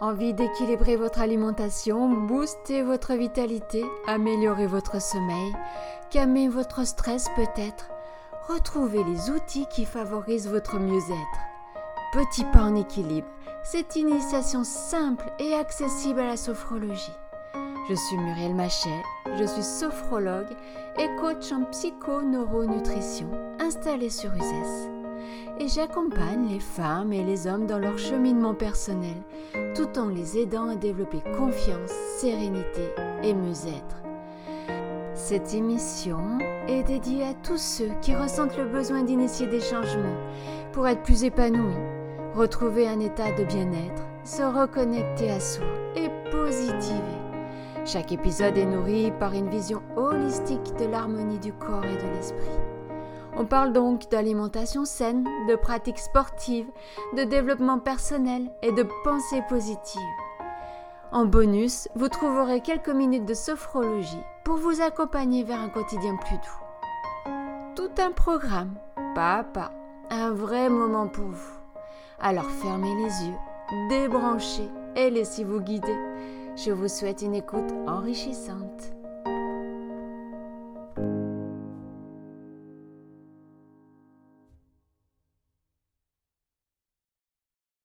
Envie d'équilibrer votre alimentation, booster votre vitalité, améliorer votre sommeil, calmer votre stress peut-être, retrouvez les outils qui favorisent votre mieux-être. Petit pas en équilibre, cette initiation simple et accessible à la sophrologie. Je suis Muriel Machet, je suis sophrologue et coach en psycho-neuronutrition installée sur USES et j'accompagne les femmes et les hommes dans leur cheminement personnel tout en les aidant à développer confiance, sérénité et mieux-être. Cette émission est dédiée à tous ceux qui ressentent le besoin d'initier des changements pour être plus épanouis, retrouver un état de bien-être, se reconnecter à soi et positiver. Chaque épisode est nourri par une vision holistique de l'harmonie du corps et de l'esprit. On parle donc d'alimentation saine, de pratiques sportives, de développement personnel et de pensée positive. En bonus, vous trouverez quelques minutes de sophrologie pour vous accompagner vers un quotidien plus doux. Tout un programme, pas à pas, un vrai moment pour vous. Alors fermez les yeux, débranchez et laissez-vous guider. Je vous souhaite une écoute enrichissante.